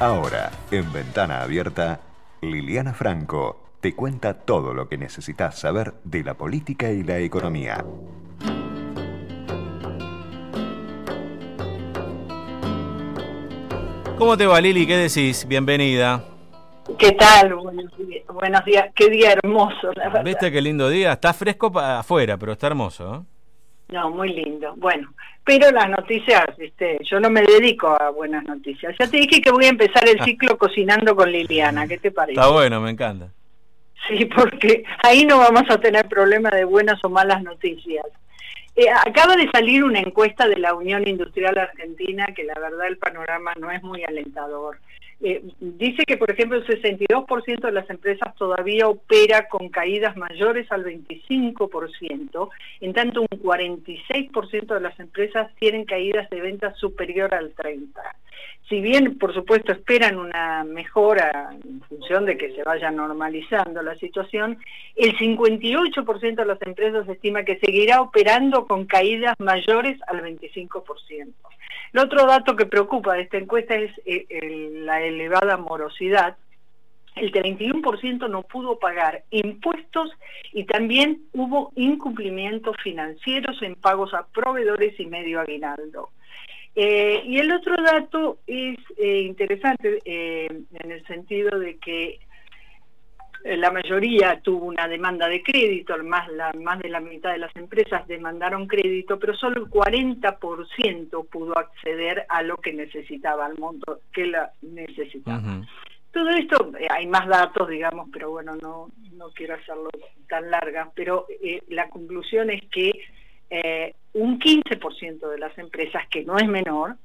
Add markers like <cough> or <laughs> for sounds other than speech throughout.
Ahora, en Ventana Abierta, Liliana Franco te cuenta todo lo que necesitas saber de la política y la economía. ¿Cómo te va Lili? ¿Qué decís? Bienvenida. ¿Qué tal? Buenos días. Qué día hermoso, la verdad. ¿Viste qué lindo día? Está fresco afuera, pero está hermoso. ¿eh? No, muy lindo. Bueno, pero las noticias, ¿viste? yo no me dedico a buenas noticias. Ya te dije que voy a empezar el ah. ciclo cocinando con Liliana, ¿qué te parece? Está bueno, me encanta. Sí, porque ahí no vamos a tener problema de buenas o malas noticias. Eh, acaba de salir una encuesta de la Unión Industrial Argentina que la verdad el panorama no es muy alentador. Eh, dice que, por ejemplo, el 62% de las empresas todavía opera con caídas mayores al 25%, en tanto un 46% de las empresas tienen caídas de ventas superior al 30%. Si bien, por supuesto, esperan una mejora en función de que se vaya normalizando la situación, el 58% de las empresas estima que seguirá operando con caídas mayores al 25%. El otro dato que preocupa de esta encuesta es eh, la elevada morosidad. El 31% no pudo pagar impuestos y también hubo incumplimientos financieros en pagos a proveedores y medio aguinaldo. Eh, y el otro dato es eh, interesante en el sentido de que la mayoría tuvo una demanda de crédito, más, la, más de la mitad de las empresas demandaron crédito, pero solo el 40% pudo acceder a lo que necesitaba, al monto que la necesitaba. Todo esto, eh, hay más datos, digamos, pero bueno, no, no quiero hacerlo tan larga, pero eh, la conclusión es que un 15% de las empresas, que no es menor,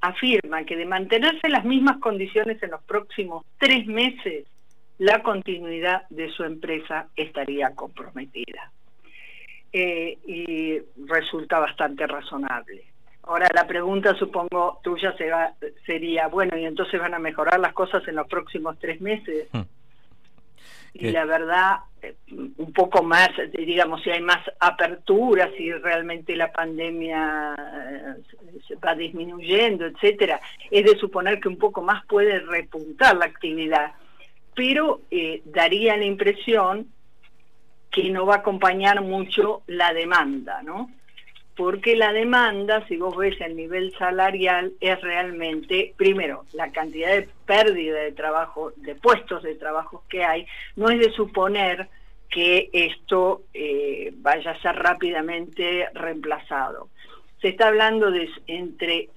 afirma que de mantenerse las mismas condiciones en los próximos tres meses, la continuidad de su empresa estaría comprometida. Eh, y resulta bastante razonable. Ahora la pregunta supongo tuya sería, bueno, y entonces van a mejorar las cosas en los próximos tres meses. Hmm. Y la verdad, eh, un poco más, digamos, si hay más apertura, si realmente la pandemia eh, se va disminuyendo, etcétera, es de suponer que un poco más puede repuntar la actividad pero eh, daría la impresión que no va a acompañar mucho la demanda, ¿no? Porque la demanda, si vos ves el nivel salarial, es realmente, primero, la cantidad de pérdida de trabajo, de puestos de trabajo que hay, no es de suponer que esto eh, vaya a ser rápidamente reemplazado se está hablando de entre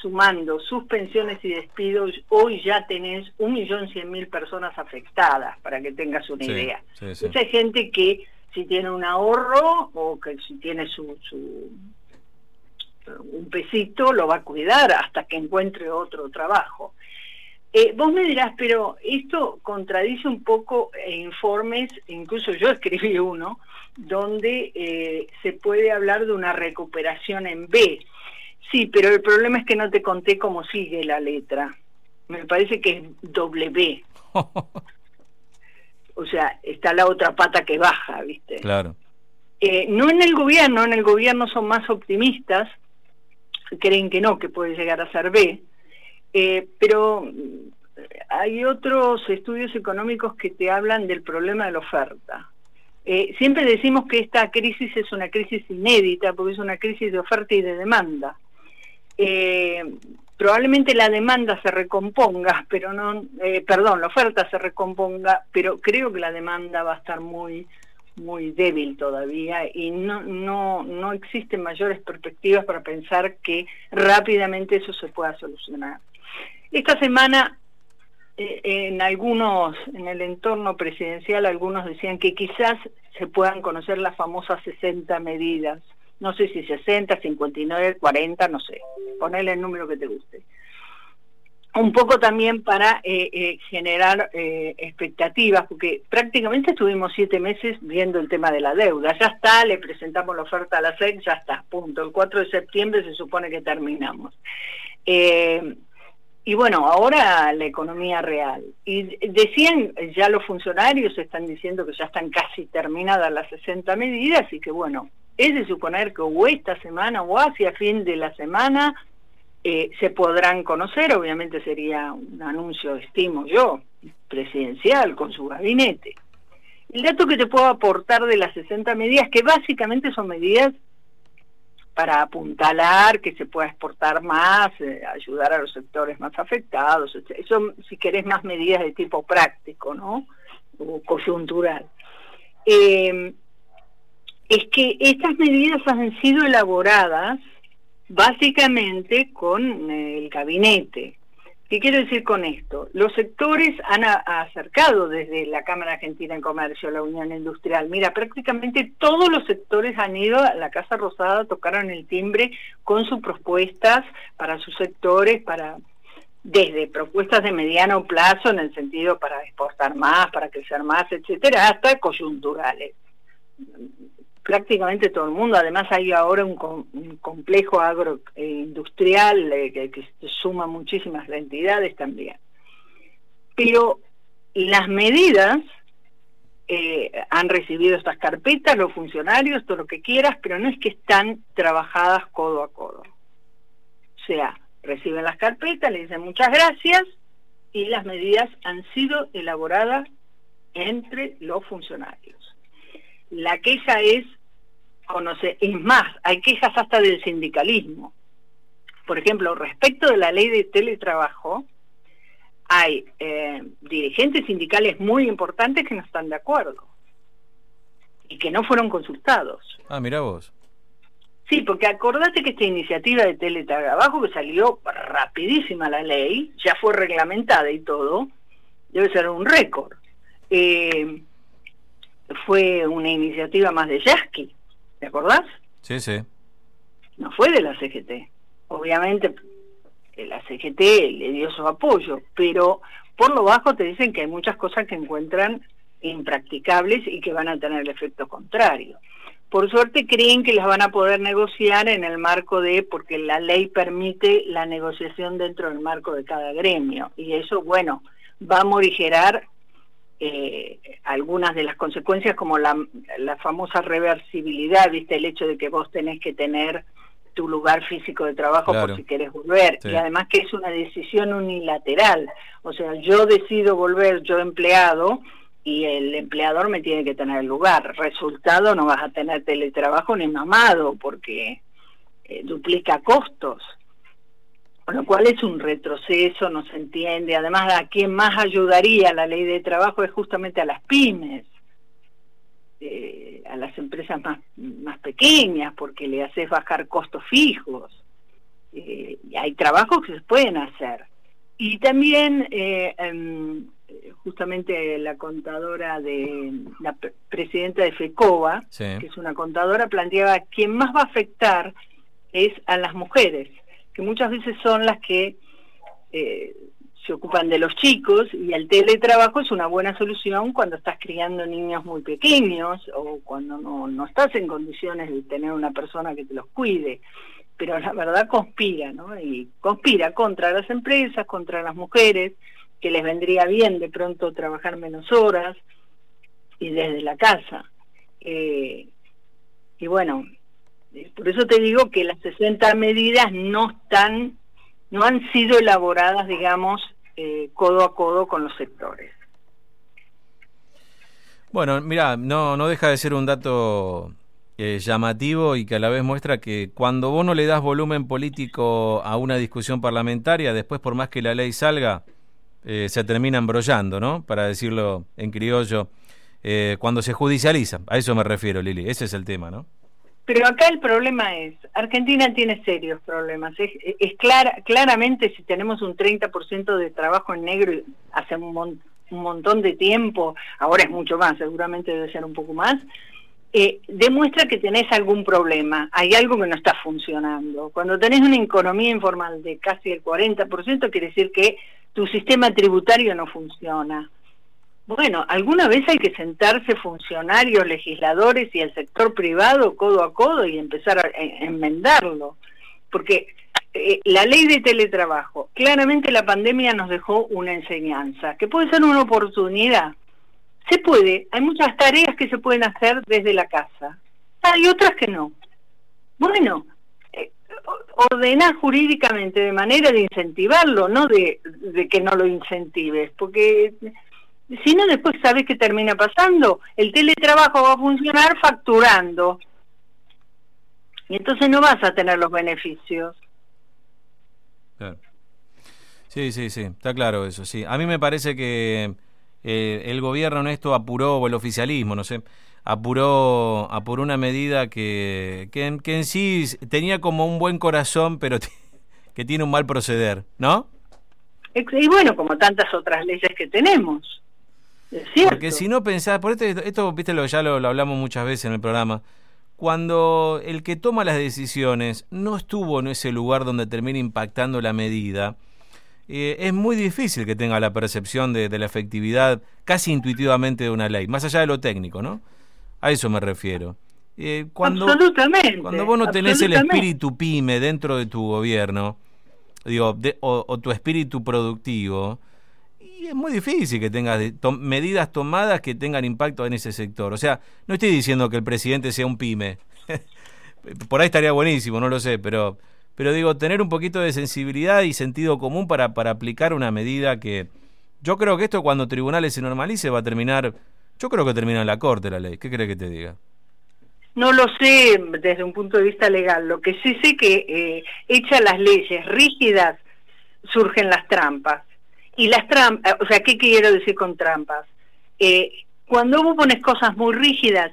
sumando suspensiones y despidos, hoy ya tenés un millón cien mil personas afectadas, para que tengas una idea. Esa gente que si tiene un ahorro o que si tiene su, un pesito lo va a cuidar hasta que encuentre otro trabajo. Eh, vos me dirás, pero esto contradice un poco informes, incluso yo escribí uno, donde eh, se puede hablar de una recuperación en B. Sí, pero el problema es que no te conté cómo sigue la letra. Me parece que es doble B. <laughs> o sea, está la otra pata que baja, ¿viste? Claro. Eh, no en el gobierno, en el gobierno son más optimistas, creen que no, que puede llegar a ser B, eh, pero hay otros estudios económicos que te hablan del problema de la oferta. Eh, siempre decimos que esta crisis es una crisis inédita porque es una crisis de oferta y de demanda. Eh, probablemente la demanda se recomponga, pero no, eh, perdón, la oferta se recomponga, pero creo que la demanda va a estar muy muy débil todavía y no, no, no existen mayores perspectivas para pensar que rápidamente eso se pueda solucionar. Esta semana en algunos, en el entorno presidencial, algunos decían que quizás se puedan conocer las famosas 60 medidas. No sé si 60, 59, 40, no sé. Ponele el número que te guste. Un poco también para eh, eh, generar expectativas, porque prácticamente estuvimos siete meses viendo el tema de la deuda. Ya está, le presentamos la oferta a la SEC, ya está, punto. El 4 de septiembre se supone que terminamos. Y bueno, ahora la economía real. Y decían, ya los funcionarios están diciendo que ya están casi terminadas las 60 medidas y que bueno, es de suponer que o esta semana o hacia fin de la semana eh, se podrán conocer, obviamente sería un anuncio, estimo yo, presidencial con su gabinete. El dato que te puedo aportar de las 60 medidas, que básicamente son medidas para apuntalar que se pueda exportar más, eh, ayudar a los sectores más afectados, eso si querés más medidas de tipo práctico, ¿no? O coyuntural. Eh, es que estas medidas han sido elaboradas básicamente con eh, el gabinete. ¿Qué quiero decir con esto? Los sectores han acercado desde la Cámara Argentina en Comercio, la Unión Industrial. Mira, prácticamente todos los sectores han ido a la Casa Rosada, tocaron el timbre con sus propuestas para sus sectores, para desde propuestas de mediano plazo en el sentido para exportar más, para crecer más, etcétera, hasta coyunturales prácticamente todo el mundo. Además hay ahora un, complejo agroindustrial eh, que, suma muchísimas entidades también. Pero las medidas eh, han recibido estas carpetas, los funcionarios, todo lo que quieras, pero no es que están trabajadas codo a codo. O sea, reciben las carpetas, le dicen muchas gracias y las medidas han sido elaboradas entre los funcionarios. La queja es, conoce, es más, hay quejas hasta del sindicalismo. Por ejemplo, respecto de la ley de teletrabajo, hay eh, dirigentes sindicales muy importantes que no están de acuerdo y que no fueron consultados. Ah, mira vos. Sí, porque acordate que esta iniciativa de teletrabajo que salió rapidísima la ley, ya fue reglamentada y todo, debe ser un récord. Eh, fue una iniciativa más de Yasky, ¿te acordás? Sí, sí. No fue de la CGT. Obviamente la CGT le dio su apoyo, pero por lo bajo te dicen que hay muchas cosas que encuentran impracticables y que van a tener el efecto contrario. Por suerte creen que las van a poder negociar en el marco de, porque la ley permite la negociación dentro del marco de cada gremio, y eso, bueno, va a morigerar eh, algunas de las consecuencias como la, famosa reversibilidad, viste, el hecho de que vos tenés que tener tu lugar físico de trabajo por si querés volver. Y además que es una decisión unilateral, o sea, yo decido volver yo empleado y el empleador me tiene que tener el lugar, resultado no vas a tener teletrabajo ni mamado porque eh, duplica costos con lo cual es un retroceso, no se entiende. Además, a quien más ayudaría la ley de trabajo es justamente a las pymes, eh, a las empresas más, más pequeñas, porque le haces bajar costos fijos. Eh, y hay trabajos que se pueden hacer. Y también, eh, em, justamente la contadora de la presidenta de FECOBA, que es una contadora, planteaba quien más va a afectar es a las mujeres que muchas veces son las que eh, se ocupan de los chicos y el teletrabajo es una buena solución cuando estás criando niños muy pequeños o cuando no, no estás en condiciones de tener una persona que te los cuide. Pero la verdad conspira, ¿no? Y conspira contra las empresas, contra las mujeres, que les vendría bien de pronto trabajar menos horas y desde la casa. Eh, y bueno, por eso te digo que las 60 medidas no están, no han sido elaboradas, digamos, eh, codo a codo con los sectores. Bueno, mira, no, no deja de ser un dato eh, llamativo y que a la vez muestra que cuando vos no le das volumen político a una discusión parlamentaria, después por más que la ley salga, eh, se termina embrollando, ¿no? Para decirlo en criollo, cuando se judicializa. A eso me refiero, Lili. Ese es el tema, ¿no? Pero acá el problema es, Argentina tiene serios problemas. Es, es clara, claramente si tenemos un 30% de trabajo en negro hace un, montón de tiempo, ahora es mucho más, seguramente debe ser un poco más, eh, demuestra que tenés algún problema, hay algo que no está funcionando. Cuando tenés una economía informal de casi el 40%, quiere decir que tu sistema tributario no funciona bueno, alguna vez hay que sentarse funcionarios, legisladores y el sector privado codo a codo y empezar a enmendarlo, porque eh, la ley de teletrabajo, claramente la pandemia nos dejó una enseñanza, que puede ser una oportunidad. Se puede, hay muchas tareas que se pueden hacer desde la casa, hay otras que no. Bueno, eh, ordenás jurídicamente de manera de incentivarlo, no de, que no lo incentives, porque si no después sabes qué termina pasando, el teletrabajo va a funcionar facturando y entonces no vas a tener los beneficios. Sí, sí, sí, está claro eso, sí. A mí me parece que eh, el gobierno en esto apuró, o el oficialismo, no sé, apuró, apuró una medida que, que, en, sí tenía como un buen corazón, pero que tiene un mal proceder, ¿no? Y bueno, como tantas otras leyes que tenemos. Porque si no pensás, por esto, esto viste, lo, ya lo, hablamos muchas veces en el programa, cuando el que toma las decisiones no estuvo en ese lugar donde termina impactando la medida, eh, es muy difícil que tenga la percepción de, de, la efectividad casi intuitivamente de una ley, más allá de lo técnico, ¿no? A eso me refiero. Eh, cuando, absolutamente. Cuando vos no tenés el espíritu pyme dentro de tu gobierno, digo, o, tu espíritu productivo, y es muy difícil que tengas medidas tomadas que tengan impacto en ese sector. O sea, no estoy diciendo que el presidente sea un pyme. <laughs> Por ahí estaría buenísimo, no lo sé, pero, pero digo, tener un poquito de sensibilidad y sentido común para, para aplicar una medida que yo creo que esto cuando tribunales se normalice va a terminar yo creo que termina en la Corte la ley. ¿Qué cree que te diga? No lo sé desde un punto de vista legal. Lo que sí sé que eh, hechas las leyes rígidas surgen las trampas. Y las trampas, o sea, ¿qué quiero decir con trampas? Eh, cuando vos pones cosas muy rígidas,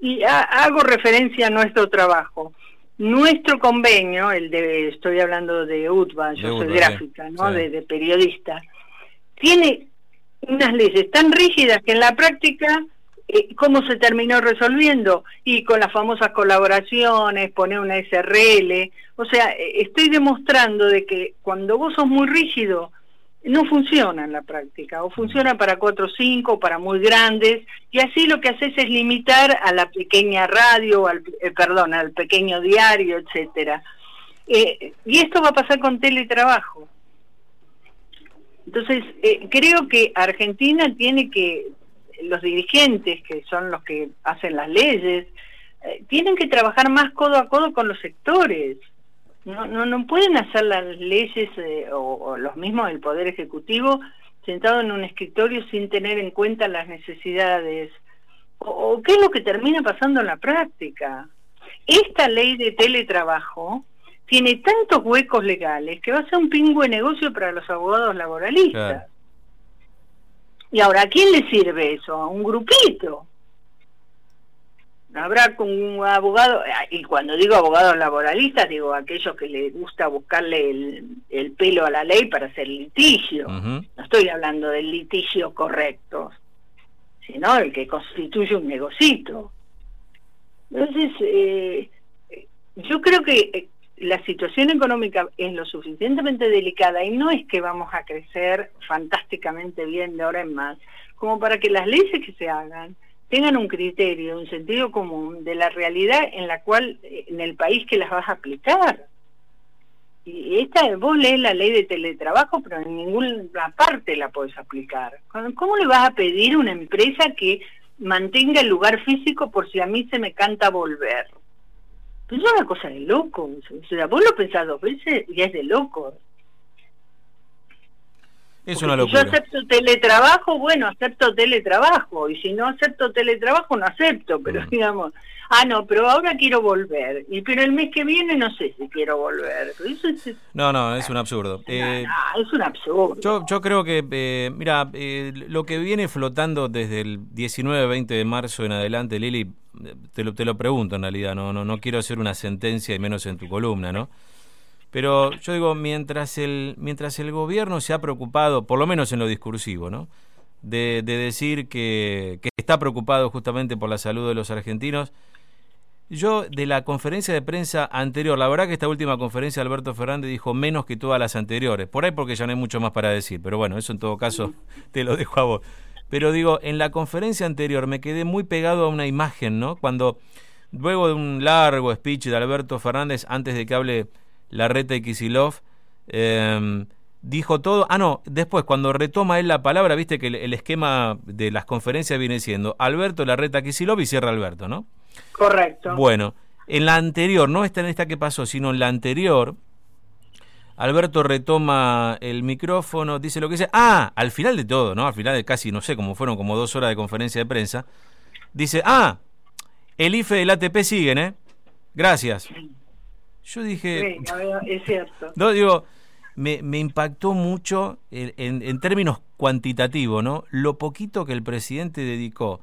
y hago referencia a nuestro trabajo, nuestro convenio, el de, estoy hablando de UTBA, yo soy gráfica, ¿no? de periodista, tiene unas leyes tan rígidas que en la práctica, eh, ¿cómo se terminó resolviendo? Y con las famosas colaboraciones, poner una SRL, o sea, eh, estoy demostrando de que cuando vos sos muy rígido, no funciona en la práctica, o funciona para cuatro o cinco, para muy grandes, y así lo que haces es limitar a la pequeña radio, al, eh, perdón, al pequeño diario, etcétera. y esto va a pasar con teletrabajo. Entonces, eh, creo que Argentina tiene que, los dirigentes, que son los que hacen las leyes, eh, tienen que trabajar más codo a codo con los sectores. No, no, no pueden hacer las leyes eh, o, los mismos del Poder Ejecutivo sentado en un escritorio sin tener en cuenta las necesidades. o qué es lo que termina pasando en la práctica. Esta ley de teletrabajo tiene tantos huecos legales que va a ser un pingüe negocio para los abogados laboralistas. Y ahora, ¿a quién le sirve eso? A un grupito. Habrá con un abogado, y cuando digo abogados laboralistas, digo aquellos que les gusta buscarle el, pelo a la ley para hacer litigio. No estoy hablando del litigio correcto, sino el que constituye un negocito. Entonces, eh, yo creo que eh, la situación económica es lo suficientemente delicada y no es que vamos a crecer fantásticamente bien de ahora en más, como para que las leyes que se hagan tengan un criterio, un sentido común de la realidad en la cual, en el país que las vas a aplicar. Y esta, vos lees la ley de teletrabajo, pero en ninguna parte la podés aplicar. ¿Cómo le vas a pedir a una empresa que mantenga el lugar físico por si a mí se me canta volver? Pues es una cosa de loco. O sea, vos lo pensás dos veces y es de loco. Es una locura. Si yo acepto teletrabajo, bueno, acepto teletrabajo. Y si no acepto teletrabajo, no acepto. Pero mm. digamos, ah, no, pero ahora quiero volver. Y pero el mes que viene no sé si quiero volver. no, no, es un absurdo. Eh, es un absurdo. Yo, yo creo que, eh, mira, eh, lo que viene flotando desde el 19-20 de marzo en adelante, Lili, te lo, te lo pregunto en realidad, no, no, no quiero hacer una sentencia y menos en tu columna, ¿no? Pero yo digo, mientras el, mientras el gobierno se ha preocupado, por lo menos en lo discursivo, ¿no? De, decir que, que, está preocupado justamente por la salud de los argentinos. Yo, de la conferencia de prensa anterior, la verdad que esta última conferencia Alberto Fernández dijo menos que todas las anteriores. Por ahí porque ya no hay mucho más para decir, pero bueno, eso en todo caso <laughs> te lo dejo a vos. Pero digo, en la conferencia anterior me quedé muy pegado a una imagen, ¿no? Cuando, luego de un largo speech de Alberto Fernández, antes de que hable la reta y Kisilov, em, dijo todo. Ah, no, después, cuando retoma él la palabra, viste que el, esquema de las conferencias viene siendo Alberto, la reta Kisilov y cierra Alberto, ¿no? Correcto. Bueno, En la anterior, no esta en esta que pasó, sino en la anterior, Alberto retoma el micrófono, dice lo que dice. Ah, al final de todo, ¿no? Al final de casi, no sé, como fueron como dos horas de conferencia de prensa, dice, ah, el IFE del ATP siguen, ¿eh? Gracias. Yo dije... es cierto. <laughs> No, digo, me, me impactó mucho en, en, términos cuantitativos, ¿no? Lo poquito que el presidente dedicó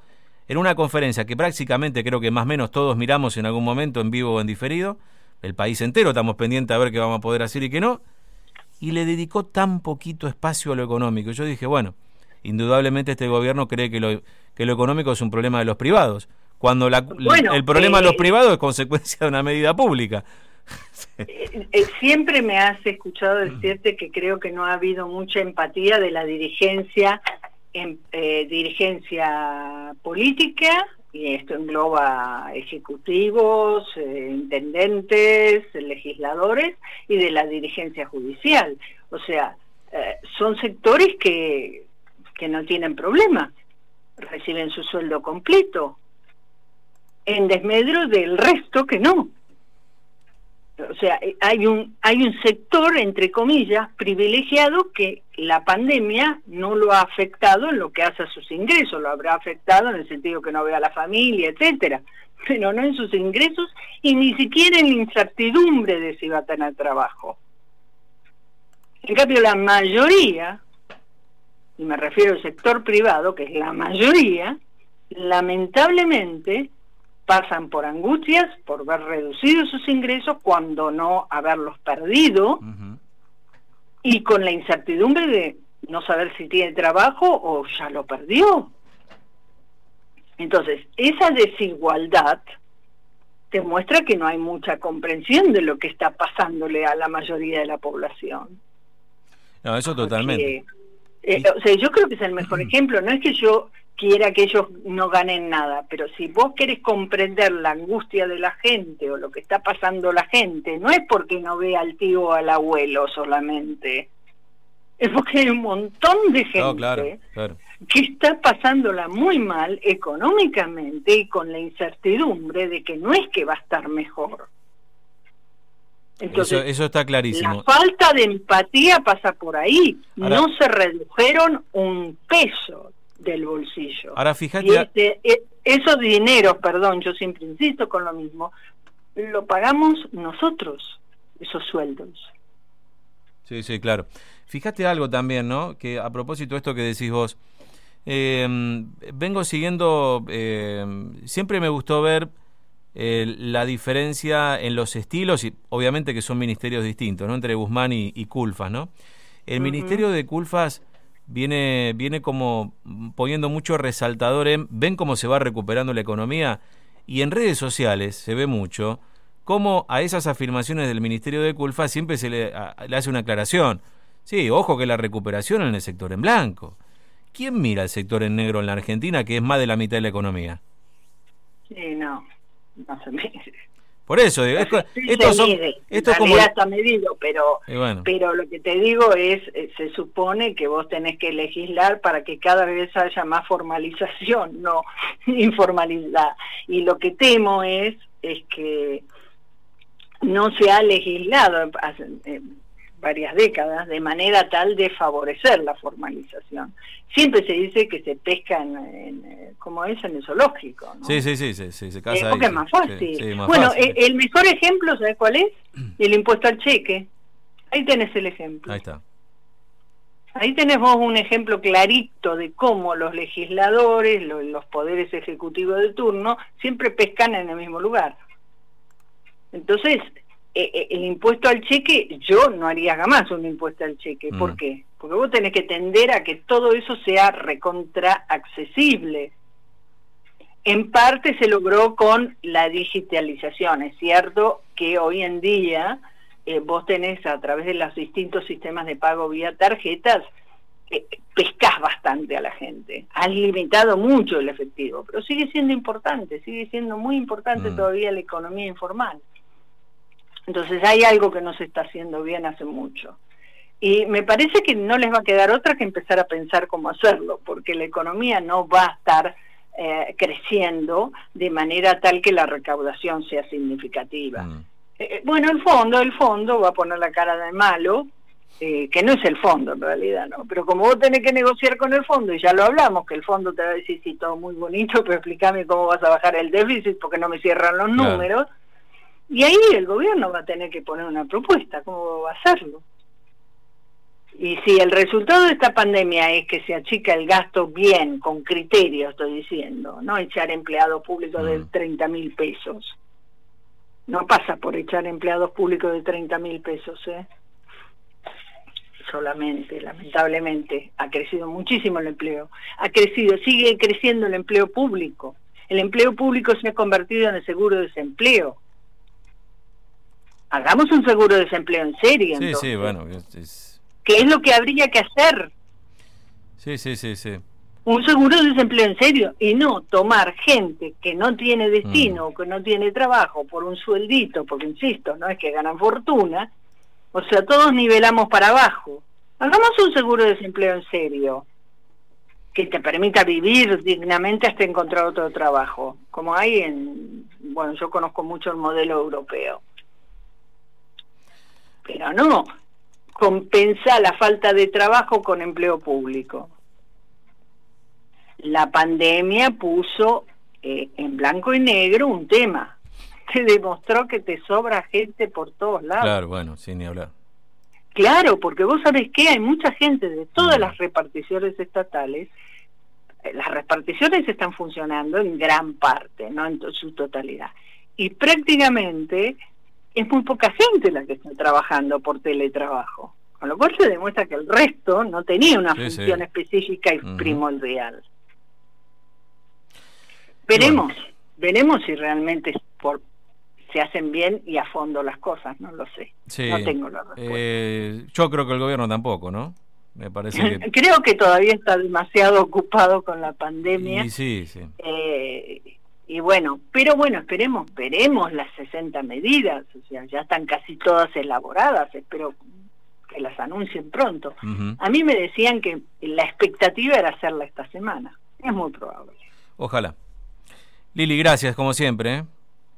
en una conferencia que prácticamente creo que más o menos todos miramos en algún momento en vivo o en diferido, el país entero estamos pendientes a ver qué vamos a poder hacer y qué no, y le dedicó tan poquito espacio a lo económico. Yo dije, bueno, indudablemente este gobierno cree que lo, que lo económico es un problema de los privados, cuando la, el problema de los eh, privados es consecuencia de una medida pública. <laughs> Eh, eh, siempre me has escuchado decirte que creo que no ha habido mucha empatía de la dirigencia, en, dirigencia política y esto engloba ejecutivos, intendentes, legisladores y de la dirigencia judicial. O sea, son sectores que, que no tienen problema, reciben su sueldo completo, en desmedro del resto que no. O sea, hay un, hay un sector, entre comillas, privilegiado que la pandemia no lo ha afectado en lo que hace a sus ingresos, lo habrá afectado en el sentido que no ve a la familia, etcétera, pero no en sus ingresos y ni siquiera en la incertidumbre de si va a tener trabajo. En cambio, la mayoría, y me refiero al sector privado, que es la mayoría, lamentablemente pasan por angustias, por ver reducidos sus ingresos, cuando no haberlos perdido, y con la incertidumbre de no saber si tiene trabajo o ya lo perdió. Entonces, esa desigualdad demuestra que no hay mucha comprensión de lo que está pasándole a la mayoría de la población. No, eso totalmente. Eh, o sea, yo creo que es el mejor ejemplo. No es que yo quiera que ellos no ganen nada, pero si vos querés comprender la angustia de la gente o lo que está pasando la gente, no es porque no vea al tío o al abuelo solamente, es porque hay un montón de gente que está pasándola muy mal económicamente y con la incertidumbre de que no es que va a estar mejor. Entonces, eso, está clarísimo. La falta de empatía pasa por ahí. no se redujeron un peso del bolsillo. Ahora fíjate. Este, e, esos dineros, perdón, yo siempre insisto con lo mismo, lo pagamos nosotros, esos sueldos. Sí, sí, claro. Fíjate algo también, ¿no? Que a propósito de esto que decís vos, eh, vengo siguiendo, eh, siempre me gustó ver eh, la diferencia en los estilos, y obviamente que son ministerios distintos, ¿no? Entre Guzmán y, Culfas, ¿no? El ministerio de Culfas viene, viene como poniendo mucho resaltador en, ven cómo se va recuperando la economía y en redes sociales se ve mucho cómo a esas afirmaciones del Ministerio de Culfa siempre se le, hace una aclaración. Sí, ojo que la recuperación en el sector en blanco. ¿Quién mira el sector en negro en la Argentina, que es más de la mitad de la economía? Sí, no, no se por eso, digo, esto, son, esto como... está medido, pero, pero lo que te digo es, eh, se supone que vos tenés que legislar para que cada vez haya más formalización, <laughs> no informalidad. Y lo que temo es, es que no se ha legislado eh, varias décadas de manera tal de favorecer la formalización. Siempre se dice que se pesca en, como es en el zoológico. ¿no? Sí, sí, sí, sí, se casa eh, porque es más fácil. bueno, eh, el mejor ejemplo, ¿sabes cuál es? <clears throat> El impuesto al cheque. Ahí tenés el ejemplo. Ahí está. Ahí tenés vos un ejemplo clarito de cómo los legisladores, los poderes ejecutivos de turno, siempre pescan en el mismo lugar. Entonces, eh, eh, el impuesto al cheque, yo no haría jamás un impuesto al cheque. ¿Por mm. qué? Porque vos tenés que tender a que todo eso sea recontra accesible. En parte se logró con la digitalización. Es cierto que hoy en día eh, vos tenés a través de los distintos sistemas de pago vía tarjetas, pescás bastante a la gente. Has limitado mucho el efectivo, pero sigue siendo importante, sigue siendo muy importante mm. todavía la economía informal. Entonces hay algo que no se está haciendo bien hace mucho. Y me parece que no les va a quedar otra que empezar a pensar cómo hacerlo, porque la economía no va a estar eh, creciendo de manera tal que la recaudación sea significativa. Mm. Eh, bueno, el fondo, el fondo va a poner la cara de malo, eh, que no es el fondo en realidad, ¿no? Pero como vos tenés que negociar con el fondo, y ya lo hablamos, que el fondo te va a decir, sí, todo muy bonito, pero explícame cómo vas a bajar el déficit porque no me cierran los números. Y ahí el gobierno va a tener que poner una propuesta, ¿cómo va a hacerlo? Y si el resultado de esta pandemia es que se achica el gasto bien, con criterio, estoy diciendo, no echar empleados públicos de 30 mm. mil pesos. No pasa por echar empleados públicos de 30 mil pesos, ¿eh? solamente, lamentablemente, ha crecido muchísimo el empleo, ha crecido, sigue creciendo el empleo público. El empleo público se ha convertido en el seguro de desempleo. Hagamos un seguro de desempleo en serio. Sí, sí, bueno. Es, ¿Qué es lo que habría que hacer? Sí, sí, sí, sí. Un seguro de desempleo en serio y no tomar gente que no tiene destino, mm. que no tiene trabajo por un sueldito, porque insisto, no es que ganan fortuna, o sea, todos nivelamos para abajo. Hagamos un seguro de desempleo en serio, que te permita vivir dignamente hasta encontrar otro trabajo, como hay en, bueno, yo conozco mucho el modelo europeo. Pero no, compensa la falta de trabajo con empleo público. La pandemia puso eh, en blanco y negro un tema <laughs> te demostró que te sobra gente por todos lados. Claro, bueno, sin ni hablar. Claro, porque vos sabés que hay mucha gente de todas mm. las reparticiones estatales, eh, las reparticiones están funcionando en gran parte, no en su totalidad. Y prácticamente es muy poca gente la que está trabajando por teletrabajo. Con lo cual se demuestra que el resto no tenía una función específica y primordial. Veremos, veremos si realmente por se hacen bien y a fondo las cosas, no lo sé. no tengo la respuesta. Eh, yo creo que el gobierno tampoco, ¿no? Me parece que... <laughs> creo que todavía está demasiado ocupado con la pandemia. Y sí, sí. Eh, y bueno, pero bueno, esperemos, veremos las 60 medidas, o sea, ya están casi todas elaboradas, espero que las anuncien pronto. A mí me decían que la expectativa era hacerla esta semana, es muy probable. Ojalá. Lili, gracias como siempre. ¿eh?